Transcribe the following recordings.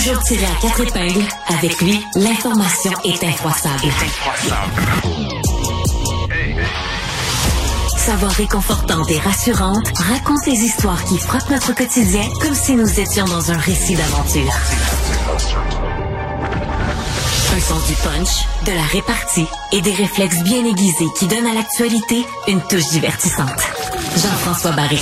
Toujours tiré à quatre épingles, avec lui, l'information est incroissable. Sa voix réconfortante et rassurante raconte les histoires qui frappent notre quotidien comme si nous étions dans un récit d'aventure. Un sens du punch, de la répartie et des réflexes bien aiguisés qui donnent à l'actualité une touche divertissante. Jean-François Barré.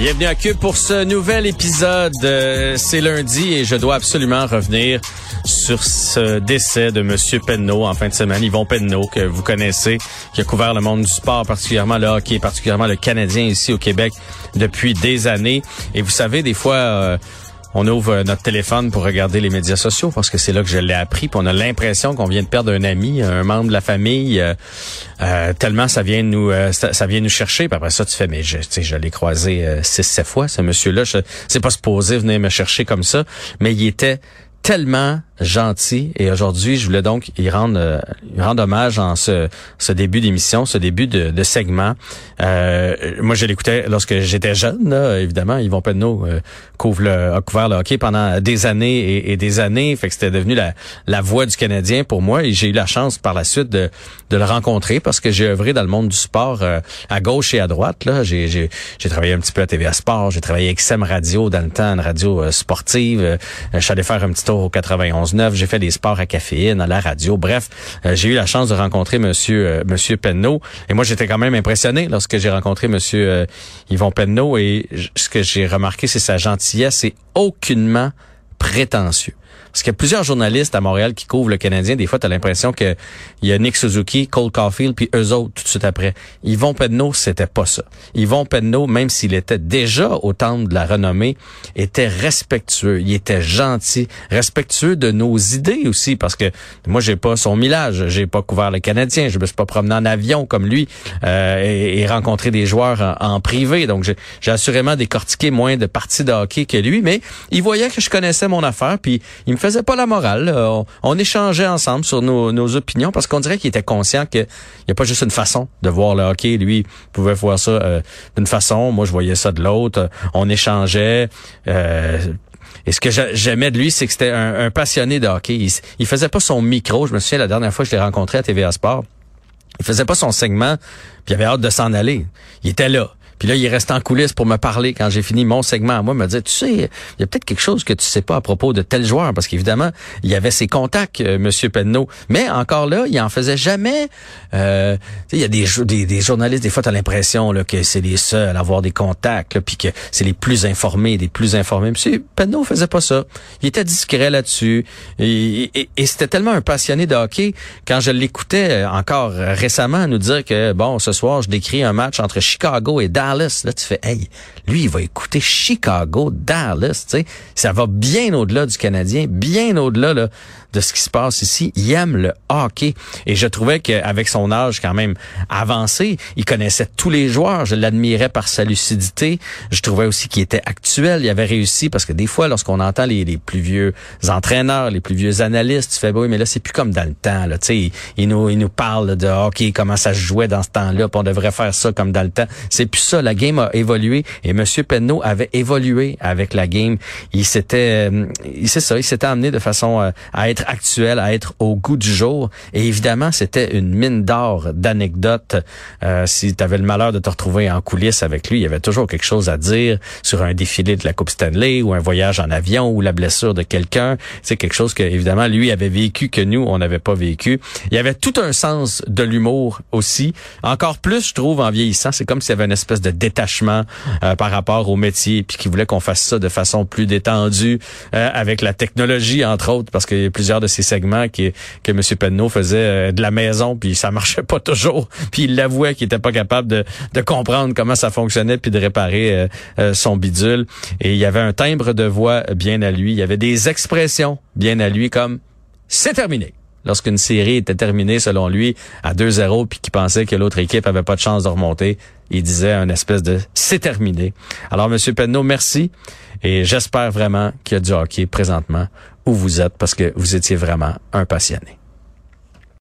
Bienvenue à Cube pour ce nouvel épisode. Euh, C'est lundi et je dois absolument revenir sur ce décès de Monsieur Penneau en fin de semaine. Yvon Penneau, que vous connaissez, qui a couvert le monde du sport, particulièrement le hockey, particulièrement le Canadien ici au Québec depuis des années. Et vous savez, des fois... euh, on ouvre notre téléphone pour regarder les médias sociaux parce que c'est là que je l'ai appris. Puis on a l'impression qu'on vient de perdre un ami, un membre de la famille, euh, euh, tellement ça vient nous euh, ça, vient nous chercher. Puis après ça, tu fais, mais je, je l'ai croisé euh, six, sept fois, ce monsieur-là. C'est pas supposé venir me chercher comme ça, mais il était tellement gentil. Et aujourd'hui je voulais donc y rendre euh, y rendre hommage en ce, ce début d'émission ce début de, de segment. Euh, moi je l'écoutais lorsque j'étais jeune là, évidemment. Yvon Penneau euh, couvre le, a couvert le hockey pendant des années et, des années. Fait que c'était devenu la, la voix du Canadien pour moi. Et j'ai eu la chance par la suite de, de le rencontrer parce que j'ai œuvré dans le monde du sport euh, à gauche et à droite là. J'ai j'ai j'ai travaillé un petit peu à TVA Sport. J'ai travaillé XM Radio dans le temps une radio euh, sportive. Euh, je suis faire un petit au 91.9 j'ai fait des sports à caféine à la radio. Bref euh, j'ai eu la chance de rencontrer monsieur euh, monsieur Penneau. Et moi j'étais quand même impressionné lorsque j'ai rencontré monsieur euh, Yvon Penneau. Et ce que j'ai remarqué c'est sa gentillesse et aucunement prétentieux parce qu'il y a plusieurs journalistes à Montréal qui couvrent le Canadien. Des fois, tu as l'impression que il y a Nick Suzuki, Cole Caulfield, puis eux autres tout de suite après. Yvon Penneau, c'était pas ça. Yvon Penneau, même s'il était déjà au temple de la renommée, était respectueux. Il était gentil, respectueux de nos idées aussi, parce que moi, j'ai pas son millage. J'ai pas couvert le Canadien. Je me suis pas promené en avion comme lui euh, et, et rencontré des joueurs en, en privé. Donc, j'ai j'ai assurément décortiqué moins de parties de hockey que lui, mais il voyait que je connaissais mon affaire, puis il me faisait pas la morale. On, échangeait ensemble sur nos, opinions parce qu'on dirait qu'il était conscient qu'il n'y a pas juste une façon de voir le hockey. Lui pouvait voir ça euh, d'une façon, moi je voyais ça de l'autre. On échangeait. euh, et ce que j'a- j'aimais de lui, c'est que c'était un, passionné de hockey. Il faisait pas son micro. Je me souviens la dernière fois que je l'ai rencontré à TVA Sport. Il faisait pas son segment, puis il avait hâte de s'en aller. Il était là. Puis là, il restait en coulisses pour me parler quand j'ai fini mon segment. Moi, il me disait, tu sais, il y a peut-être quelque chose que tu sais pas à propos de tel joueur, parce qu'évidemment, il y avait ses contacts, euh, Monsieur Penneau. Mais encore là, il en faisait jamais. Euh, il y a des, des, des journalistes, des fois, tu as l'impression là, que c'est les seuls à avoir des contacts, là, puis que c'est les plus informés, des plus informés. Monsieur Penneau faisait pas ça. Il était discret là-dessus. Et, et- et c'était tellement un passionné de hockey. Quand je l'écoutais encore récemment nous dire que, bon, ce soir, je décris un match entre Chicago et Dallas. Là, tu fais, hey, lui, il va écouter Chicago, Dallas, tu sais. Ça va bien au-delà du Canadien, bien au-delà là, de ce qui se passe ici. Il aime le hockey. Et je trouvais qu'avec son âge quand même avancé, il connaissait tous les joueurs. Je l'admirais par sa lucidité. Je trouvais aussi qu'il était actuel. Il avait réussi parce que des fois, lorsqu'on entend les, les plus vieux entraîneurs, les plus vieux analystes, tu fais, bah oui, mais là, c'est plus comme dans le temps. Là. Tu sais, il, il nous, il nous parle de hockey, comment ça se jouait dans ce temps-là, on devrait faire ça comme dans le temps. C'est plus ça. La game a évolué et Monsieur Penneau avait évolué avec la game. Il s'était, euh, c'est ça, il s'était amené de façon euh, à être actuel, à être au goût du jour. Et évidemment, c'était une mine d'or d'anecdotes. Euh, si tu avais le malheur de te retrouver en coulisses avec lui, il y avait toujours quelque chose à dire sur un défilé de la Coupe Stanley ou un voyage en avion ou la blessure de quelqu'un. C'est quelque chose que, évidemment, lui avait vécu que nous, on n'avait pas vécu. Il y avait tout un sens de l'humour aussi. Encore plus, je trouve, en vieillissant, c'est comme s'il y avait une espèce de détachement euh, par rapport au métier, puis qu'il voulait qu'on fasse ça de façon plus détendue euh, avec la technologie, entre autres, parce qu'il y a plusieurs de ces segments que M. Penneau faisait euh, de la maison, puis ça marchait pas toujours. Puis il l'avouait qu'il était pas capable de, de comprendre comment ça fonctionnait, puis de réparer euh, euh, son bidule. Et il y avait un timbre de voix bien à lui. Il y avait des expressions bien à lui, comme « c'est terminé » lorsqu'une série était terminée selon lui à 2-0 puis qu'il pensait que l'autre équipe avait pas de chance de remonter, il disait un espèce de c'est terminé. Alors monsieur Penneau, merci et j'espère vraiment qu'il y a du hockey présentement où vous êtes parce que vous étiez vraiment un passionné.